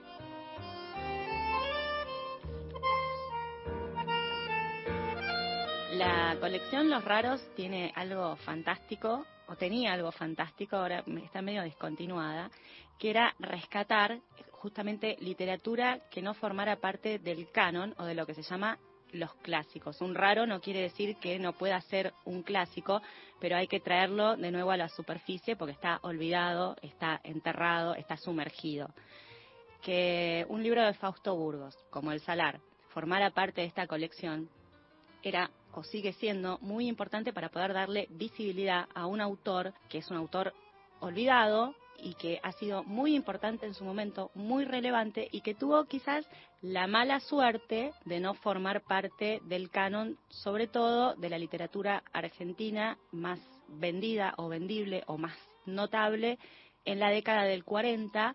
Speaker 8: La colección Los Raros tiene algo fantástico, o tenía algo fantástico, ahora está medio descontinuada, que era rescatar justamente literatura que no formara parte del canon o de lo que se llama los clásicos. Un raro no quiere decir que no pueda ser un clásico, pero hay que traerlo de nuevo a la superficie porque está olvidado, está enterrado, está sumergido. Que un libro de Fausto Burgos, como El Salar, formara parte de esta colección, era o sigue siendo muy importante para poder darle visibilidad a un autor que es un autor olvidado, y que ha sido muy importante en su momento, muy relevante y que tuvo quizás la mala suerte de no formar parte del canon, sobre todo de la literatura argentina más vendida o vendible o más notable en la década del 40.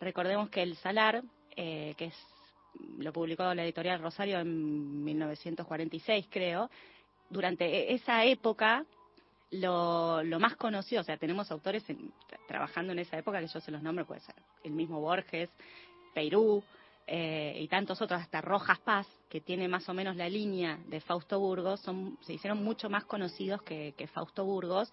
Speaker 8: Recordemos que El Salar, eh, que es, lo publicó la editorial Rosario en 1946, creo, durante esa época lo, lo, más conocido, o sea, tenemos autores trabajando en esa época que yo se los nombro, puede ser el mismo Borges, Perú eh, y tantos otros, hasta Rojas Paz, que tiene más o menos la línea de Fausto Burgos, son, se hicieron mucho más conocidos que, que Fausto Burgos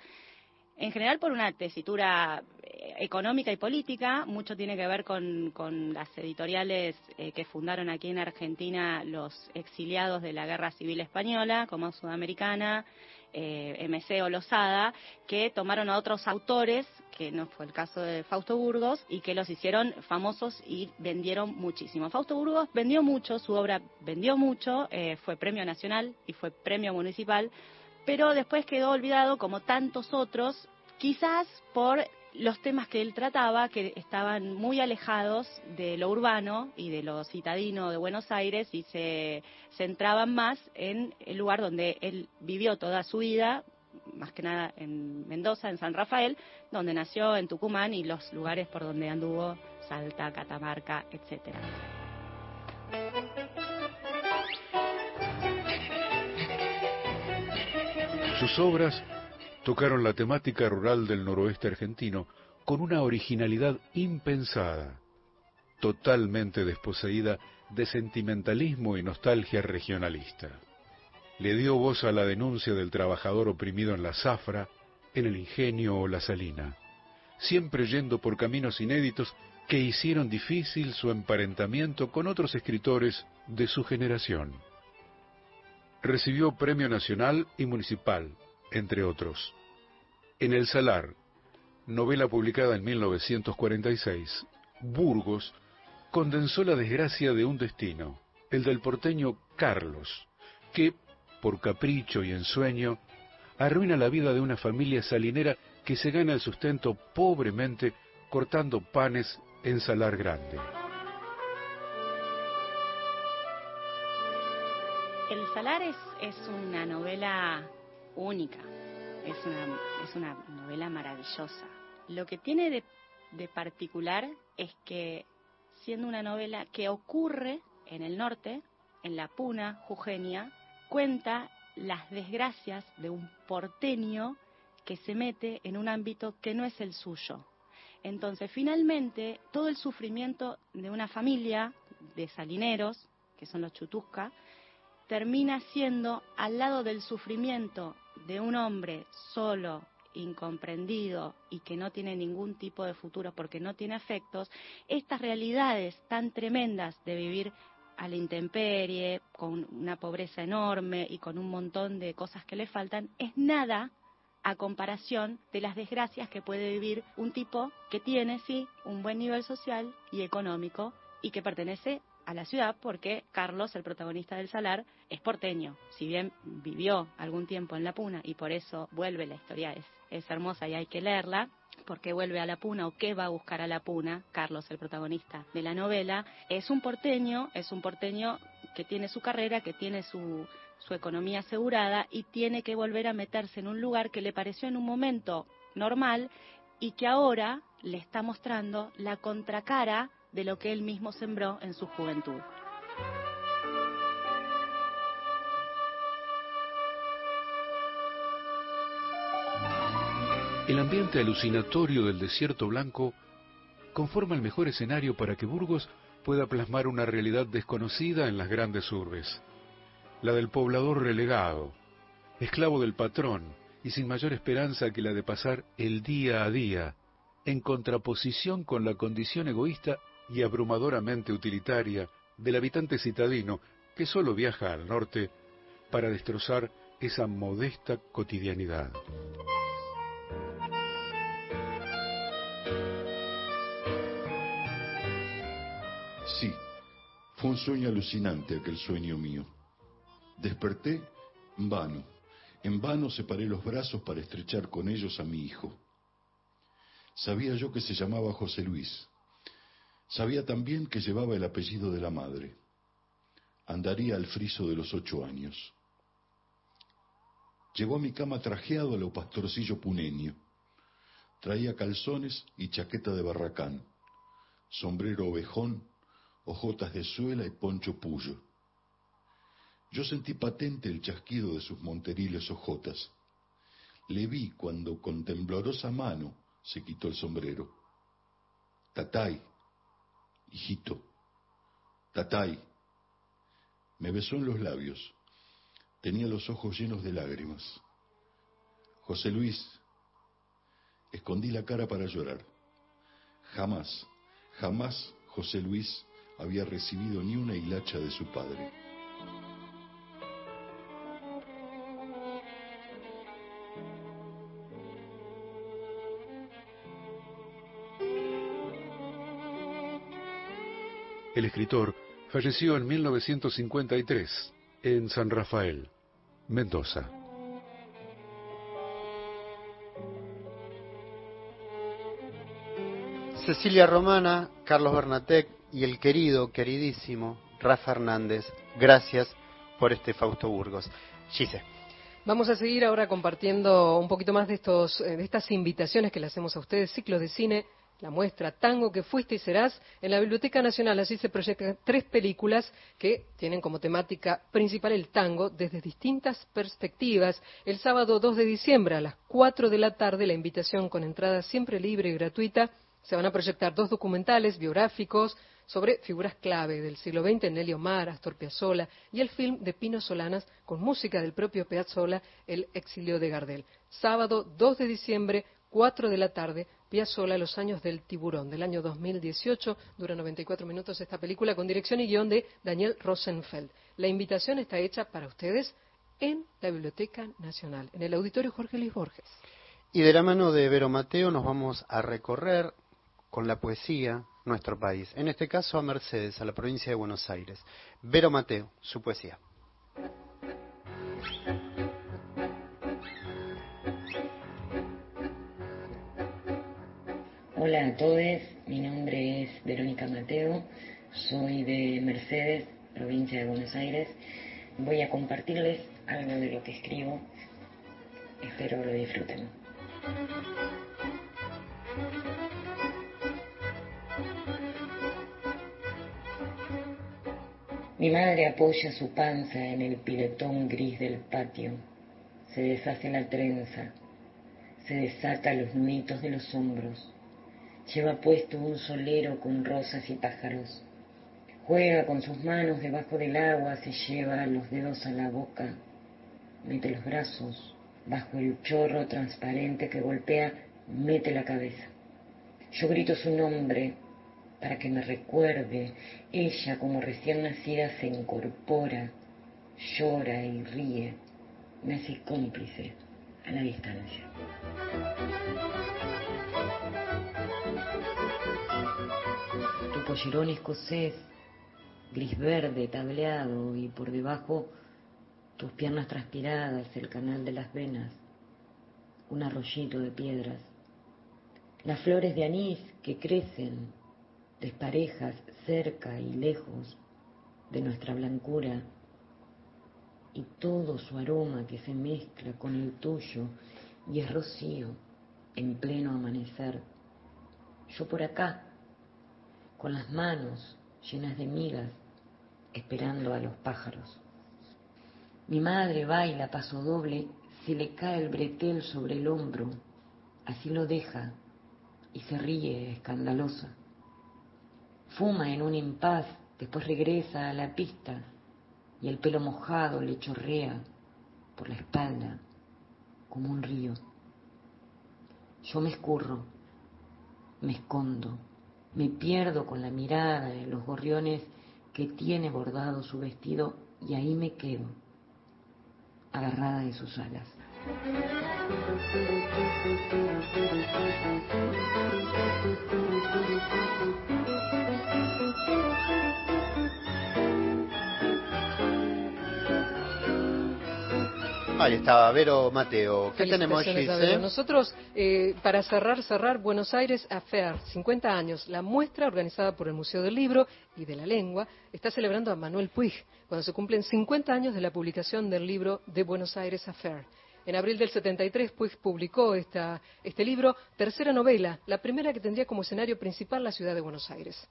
Speaker 8: en general por una tesitura eh, económica y política, mucho tiene que ver con, con las editoriales eh, que fundaron aquí en Argentina los exiliados de la Guerra Civil Española, como Sudamericana, eh, MC o Losada, que tomaron a otros autores, que no fue el caso de Fausto Burgos, y que los hicieron famosos y vendieron muchísimo. Fausto Burgos vendió mucho, su obra vendió mucho, eh, fue premio nacional y fue premio municipal, pero después quedó olvidado como tantos otros, quizás por los temas que él trataba, que estaban muy alejados de lo urbano y de lo citadino de Buenos Aires y se centraban más en el lugar donde él vivió toda su vida, más que nada en Mendoza, en San Rafael, donde nació, en Tucumán y los lugares por donde anduvo, Salta, Catamarca, etcétera.
Speaker 7: Sus obras tocaron la temática rural del noroeste argentino con una originalidad impensada, totalmente desposeída de sentimentalismo y nostalgia regionalista. Le dio voz a la denuncia del trabajador oprimido en la zafra, en el ingenio o la salina, siempre yendo por caminos inéditos que hicieron difícil su emparentamiento con otros escritores de su generación. Recibió premio nacional y municipal, entre otros. En El Salar, novela publicada en 1946, Burgos condensó la desgracia de un destino, el del porteño Carlos, que, por capricho y ensueño, arruina la vida de una familia salinera que se gana el sustento pobremente cortando panes en Salar Grande.
Speaker 8: El Salar es, es una novela única, es una, novela maravillosa. Lo que tiene de de particular es que siendo una novela que ocurre en el norte, en la Puna jujeña, cuenta las desgracias de un porteño que se mete en un ámbito que no es el suyo. Entonces, finalmente, todo el sufrimiento de una familia de salineros, que son los chutusca, termina siendo al lado del sufrimiento de un hombre solo, incomprendido y que no tiene ningún tipo de futuro porque no tiene afectos, estas realidades tan tremendas de vivir a la intemperie, con una pobreza enorme y con un montón de cosas que le faltan, es nada a comparación de las desgracias que puede vivir un tipo que tiene, sí, un buen nivel social y económico y que pertenece a la ciudad porque Carlos, el protagonista del Salar, es porteño. Si bien vivió algún tiempo en La Puna y por eso vuelve, la historia es, hermosa y hay que leerla, porque vuelve a la Puna o qué va a buscar a la Puna, Carlos, el protagonista de la novela, es un porteño, es un porteño que tiene su carrera, que tiene su, su economía asegurada y tiene que volver a meterse en un lugar que le pareció en un momento normal y que ahora le está mostrando la contracara de lo que él mismo sembró en su juventud.
Speaker 7: El ambiente alucinatorio del desierto blanco conforma el mejor escenario para que Burgos pueda plasmar una realidad desconocida en las grandes urbes, la del poblador relegado, esclavo del patrón y sin mayor esperanza que la de pasar el día a día, en contraposición con la condición egoísta y abrumadoramente utilitaria del habitante citadino que solo viaja al norte para destrozar esa modesta cotidianidad.
Speaker 9: Sí, fue un sueño alucinante aquel sueño mío. Desperté en vano, en vano separé los brazos para estrechar con ellos a mi hijo. Sabía yo que se llamaba José Luis, Sabía también que llevaba el apellido de la madre. Andaría al friso de los ocho años. Llegó a mi cama trajeado a lo pastorcillo puneño. Traía calzones y chaqueta de barracán, sombrero ovejón, hojotas de suela y poncho puyo. Yo sentí patente el chasquido de sus monteriles hojotas. Le vi cuando con temblorosa mano se quitó el sombrero. Tatay, hijito, tatay. Me besó en los labios. Tenía los ojos llenos de lágrimas. José Luis, escondí la cara para llorar. Jamás, jamás José Luis había recibido ni una hilacha de su padre.
Speaker 7: El escritor falleció en 1953 en San Rafael, Mendoza.
Speaker 1: Cecilia Romana, Carlos Bernatec y el querido, queridísimo Rafa Hernández, gracias por este Fausto Burgos. Gise.
Speaker 2: Vamos a seguir ahora compartiendo un poquito más de, estos, eh, de estas invitaciones que le hacemos a ustedes, ciclos de cine la muestra Tango que fuiste y serás en la Biblioteca Nacional. Así se proyectan tres películas que tienen como temática principal el tango desde distintas perspectivas. El sábado 2 de diciembre a las 4 de la tarde, la invitación con entrada siempre libre y gratuita. Se van a proyectar dos documentales biográficos sobre figuras clave del siglo XX, Nelly Omar, Astor Piazzolla, y el film de Pino Solanas con música del propio Piazzolla, El exilio de Gardel. Sábado 2 de diciembre, 4 de la tarde, Piazzolla, Los años del tiburón, del año 2018. Dura 94 minutos esta película con dirección y guion de Daniel Rosenfeld. La invitación está hecha para ustedes en la Biblioteca Nacional, en el Auditorio Jorge Luis Borges.
Speaker 1: Y de la mano de Vero Mateo nos vamos a recorrer con la poesía nuestro país. En este caso a Mercedes, a la provincia de Buenos Aires. Vero Mateo, su poesía.
Speaker 10: Hola a todos, mi nombre es Verónica Mateo, soy de Mercedes, provincia de Buenos Aires. Voy a compartirles algo de lo que escribo, espero lo disfruten. Mi madre apoya su panza en el piletón gris del patio, se deshace la trenza, se desata los nuditos de los hombros Lleva puesto un solero con rosas y pájaros. Juega con sus manos debajo del agua, se lleva los dedos a la boca, mete los brazos bajo el chorro transparente que golpea, mete la cabeza. Yo grito su nombre para que me recuerde. Ella, como recién nacida, se incorpora, llora y ríe. Me hace cómplice a la distancia. Pollerón escocés, gris verde, tableado y por debajo tus piernas transpiradas, el canal de las venas, un arroyito de piedras, las flores de anís que crecen desparejas cerca y lejos de nuestra blancura y todo su aroma que se mezcla con el tuyo y es rocío en pleno amanecer. Yo por acá, con las manos llenas de migas, esperando a los pájaros. Mi madre baila paso doble, se le cae el bretel sobre el hombro, así lo deja y se ríe escandalosa. Fuma en un impas, después regresa a la pista y el pelo mojado le chorrea por la espalda como un río. Yo me escurro, me escondo, me pierdo con la mirada en los gorriones que tiene bordado su vestido y ahí me quedo agarrada de sus alas.
Speaker 1: Ahí estaba, Vero Mateo. ¿Qué tenemos, Gise?
Speaker 2: Nosotros, eh, para cerrar, cerrar, Buenos Aires Affair, 50 años. La muestra organizada por el Museo del Libro y de la Lengua está celebrando a Manuel Puig, cuando se cumplen 50 años de la publicación del libro de Buenos Aires Affair. En abril del 73, Puig publicó esta, este libro, tercera novela, la primera que tendría como escenario principal la ciudad de Buenos Aires.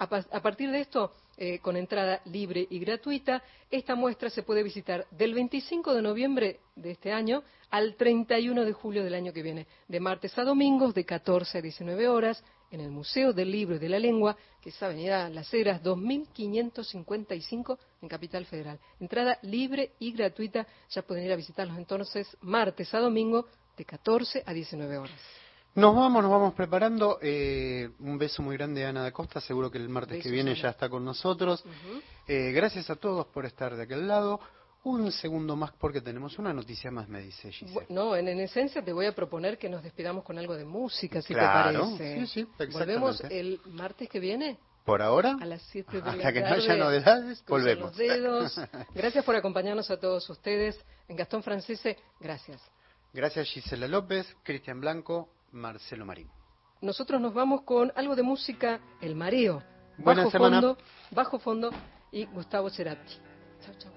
Speaker 2: A, partir de esto, eh, con entrada libre y gratuita, esta muestra se puede visitar del 25 de noviembre de este año al 31 de julio del año que viene, de martes a domingos, de 14 a 19 horas, en el Museo del Libro y de la Lengua, que es Avenida Las Heras 2555 en Capital Federal. Entrada libre y gratuita, ya pueden ir a visitarlos entonces martes a domingo de 14 a 19 horas.
Speaker 1: Nos vamos, nos vamos preparando. Eh, un beso muy grande a Ana da Costa. Seguro que el martes que viene ya está con nosotros. Eh, gracias a todos por estar de aquel lado. Un segundo más porque tenemos una noticia más, me dice Giselle.
Speaker 2: no, en, esencia te voy a proponer que nos despidamos con algo de música, si te parece.
Speaker 1: Sí, sí,
Speaker 2: Volvemos el martes que viene.
Speaker 1: ¿Por ahora?
Speaker 2: A las 7 de la
Speaker 1: Hasta que no haya novedades, volvemos.
Speaker 2: Los dedos. Gracias por acompañarnos a todos ustedes. En Gastón Francese, gracias.
Speaker 1: Gracias Gisela López, Cristian Blanco, Marcelo Marín.
Speaker 2: Nosotros nos vamos con algo de música, El Mareo,
Speaker 1: bajo
Speaker 2: fondo, bajo fondo y Gustavo Cerati. Chao, chao.